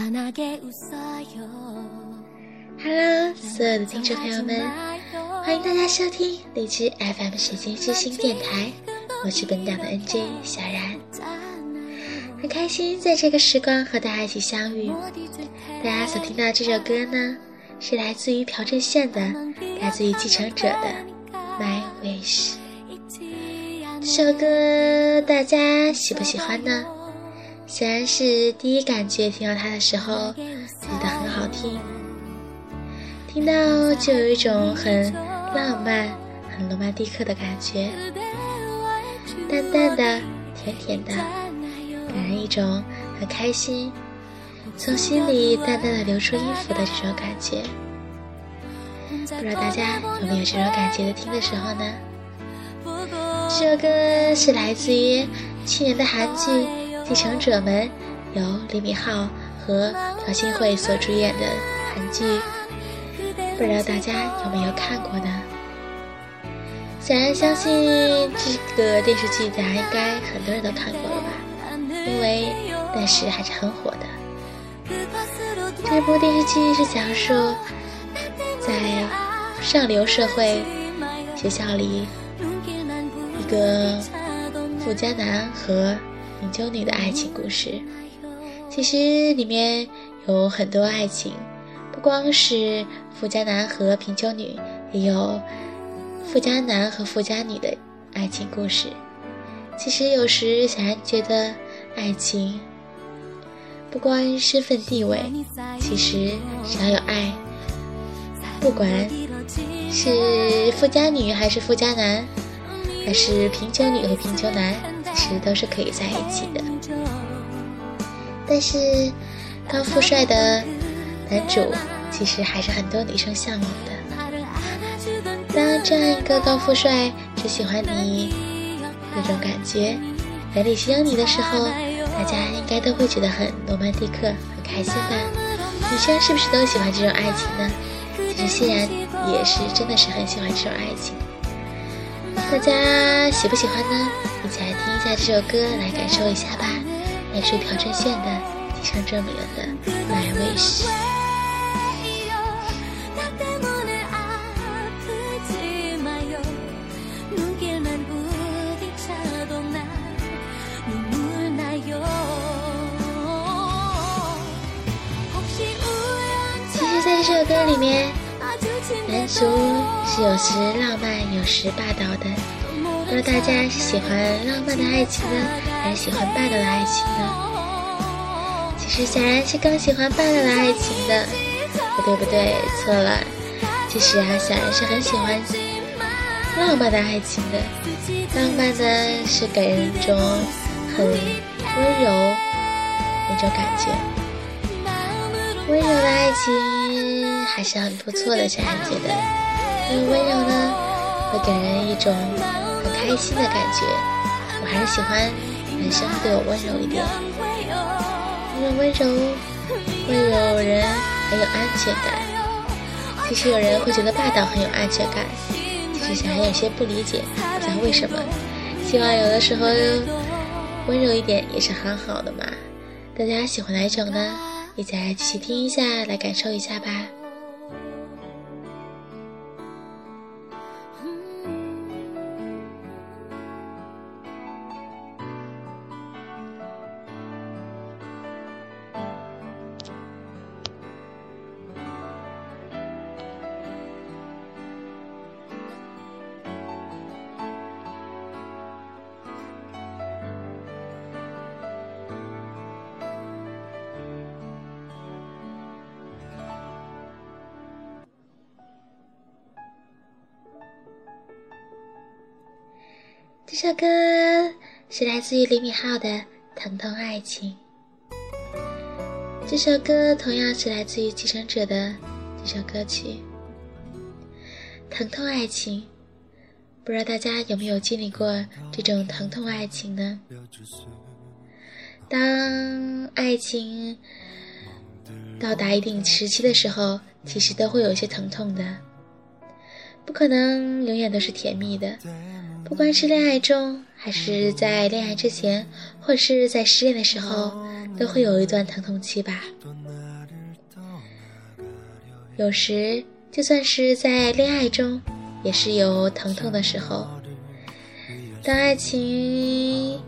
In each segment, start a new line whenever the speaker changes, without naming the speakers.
Hello，所有的听众朋友们，欢迎大家收听荔枝 FM 水晶之星电台，我是本档的 NJ 小然，很开心在这个时光和大家一起相遇。大家所听到这首歌呢，是来自于朴正宪的，来自于继承者的《My Wish》。这首歌大家喜不喜欢呢？虽然是第一感觉听到它的时候觉得很好听，听到就有一种很浪漫、很罗曼蒂克的感觉，淡淡的、甜甜的，给人一种很开心，从心里淡淡的流出音符的这种感觉。不知道大家有没有这种感觉的听的时候呢？这首歌是来自于去年的韩剧。继承者们由李敏镐和朴信惠所主演的韩剧，不知道大家有没有看过呢？小然相信这个电视剧，大家应该很多人都看过了吧？因为当时还是很火的。这部电视剧是讲述在上流社会学校里，一个富家男和。贫穷女的爱情故事，其实里面有很多爱情，不光是富家男和贫穷女，也有富家男和富家女的爱情故事。其实有时小然觉得，爱情不光身份地位，其实只要有爱，不管是富家女还是富家男，还是贫穷女和贫穷男。其实都是可以在一起的，但是高富帅的男主其实还是很多女生向往的。当这样一个高富帅只喜欢你那种感觉，眼里只有你的时候，大家应该都会觉得很罗曼蒂克、很开心吧？女生是不是都喜欢这种爱情呢？其实欣然也是真的是很喜欢这种爱情。大家喜不喜欢呢？一起来听一下这首歌，来感受一下吧。来自朴正炫的《继承者们的 My Wish》。其实，在这首歌里面。男主是有时浪漫，有时霸道的。不知道大家是喜欢浪漫的爱情呢，还是喜欢霸道的爱情呢？其实小然是更喜欢霸道的爱情的。不对不对，错了。其实啊，小然是很喜欢浪漫的爱情的。浪漫呢，是给人一种很温柔那种感觉。温柔的爱情。还是很不错的，小然觉得，因为温柔呢，会给人一种很开心的感觉。我还是喜欢男生对我温柔一点，因为温柔会有人很有安全感。其实有人会觉得霸道很有安全感，其实小然有些不理解，不知道为什么。希望有的时候温柔一点也是很好的嘛。大家喜欢哪一种呢？一起来继续听一下，来感受一下吧。这首歌是来自于李敏镐的《疼痛爱情》。这首歌同样是来自于《继承者》的这首歌曲《疼痛爱情》。不知道大家有没有经历过这种疼痛爱情呢？当爱情到达一定时期的时候，其实都会有一些疼痛的，不可能永远都是甜蜜的。不管是恋爱中，还是在恋爱之前，或是在失恋的时候，都会有一段疼痛期吧。有时，就算是在恋爱中，也是有疼痛的时候。当爱情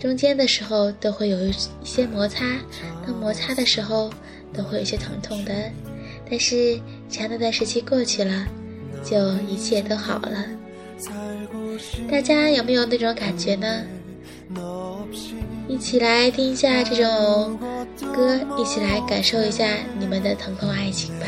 中间的时候，都会有一些摩擦；当摩擦的时候，都会有些疼痛的。但是，只要那段时期过去了，就一切都好了。大家有没有那种感觉呢？一起来听一下这种歌，一起来感受一下你们的疼痛爱情吧。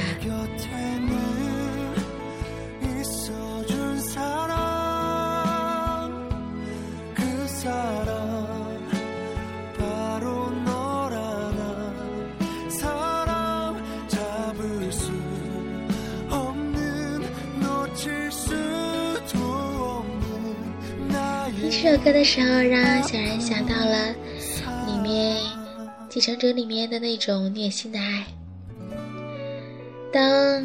这首歌的时候，让小然想到了里面《继承者》里面的那种虐心的爱。当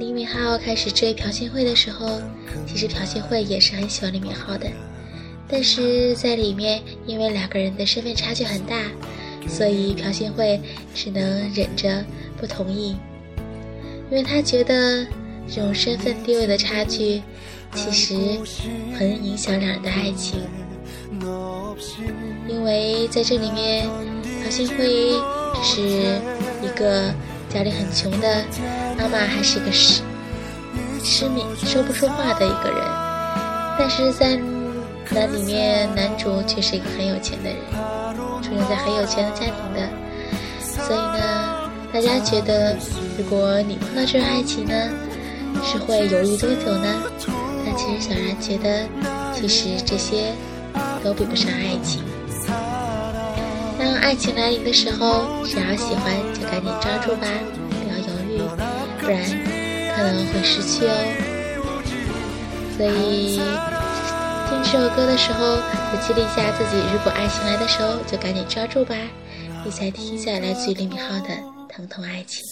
李敏镐开始追朴信惠的时候，其实朴信惠也是很喜欢李敏镐的，但是在里面因为两个人的身份差距很大，所以朴信惠只能忍着不同意，因为他觉得这种身份地位的差距。其实很影响两人的爱情，因为在这里面，朴信惠是一个家里很穷的，妈妈还是一个失失明、说不出话的一个人，但是在那里面，男主却是一个很有钱的人，出生在很有钱的家庭的，所以呢，大家觉得，如果你碰到这种爱情呢，是会犹豫多久呢？其实小然觉得，其实这些都比不上爱情。当爱情来临的时候，只要喜欢就赶紧抓住吧，不要犹豫，不然可能会失去哦。所以听这首歌的时候，就激励一下自己：如果爱情来的时候，就赶紧抓住吧。一起来听一下来自于李敏镐的《疼痛爱情》。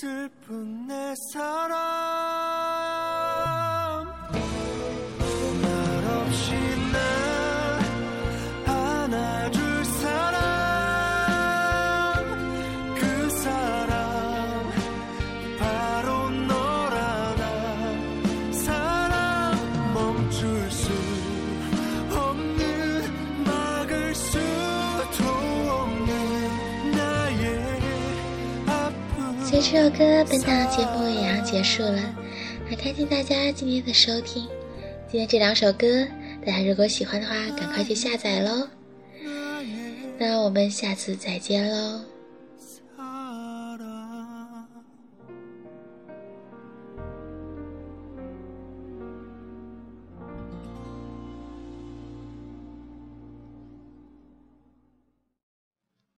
所以这首歌，本档节目也要结束了。很开心大家今天的收听。今天这两首歌，大家如果喜欢的话，赶快去下载喽。那我们下次再见喽。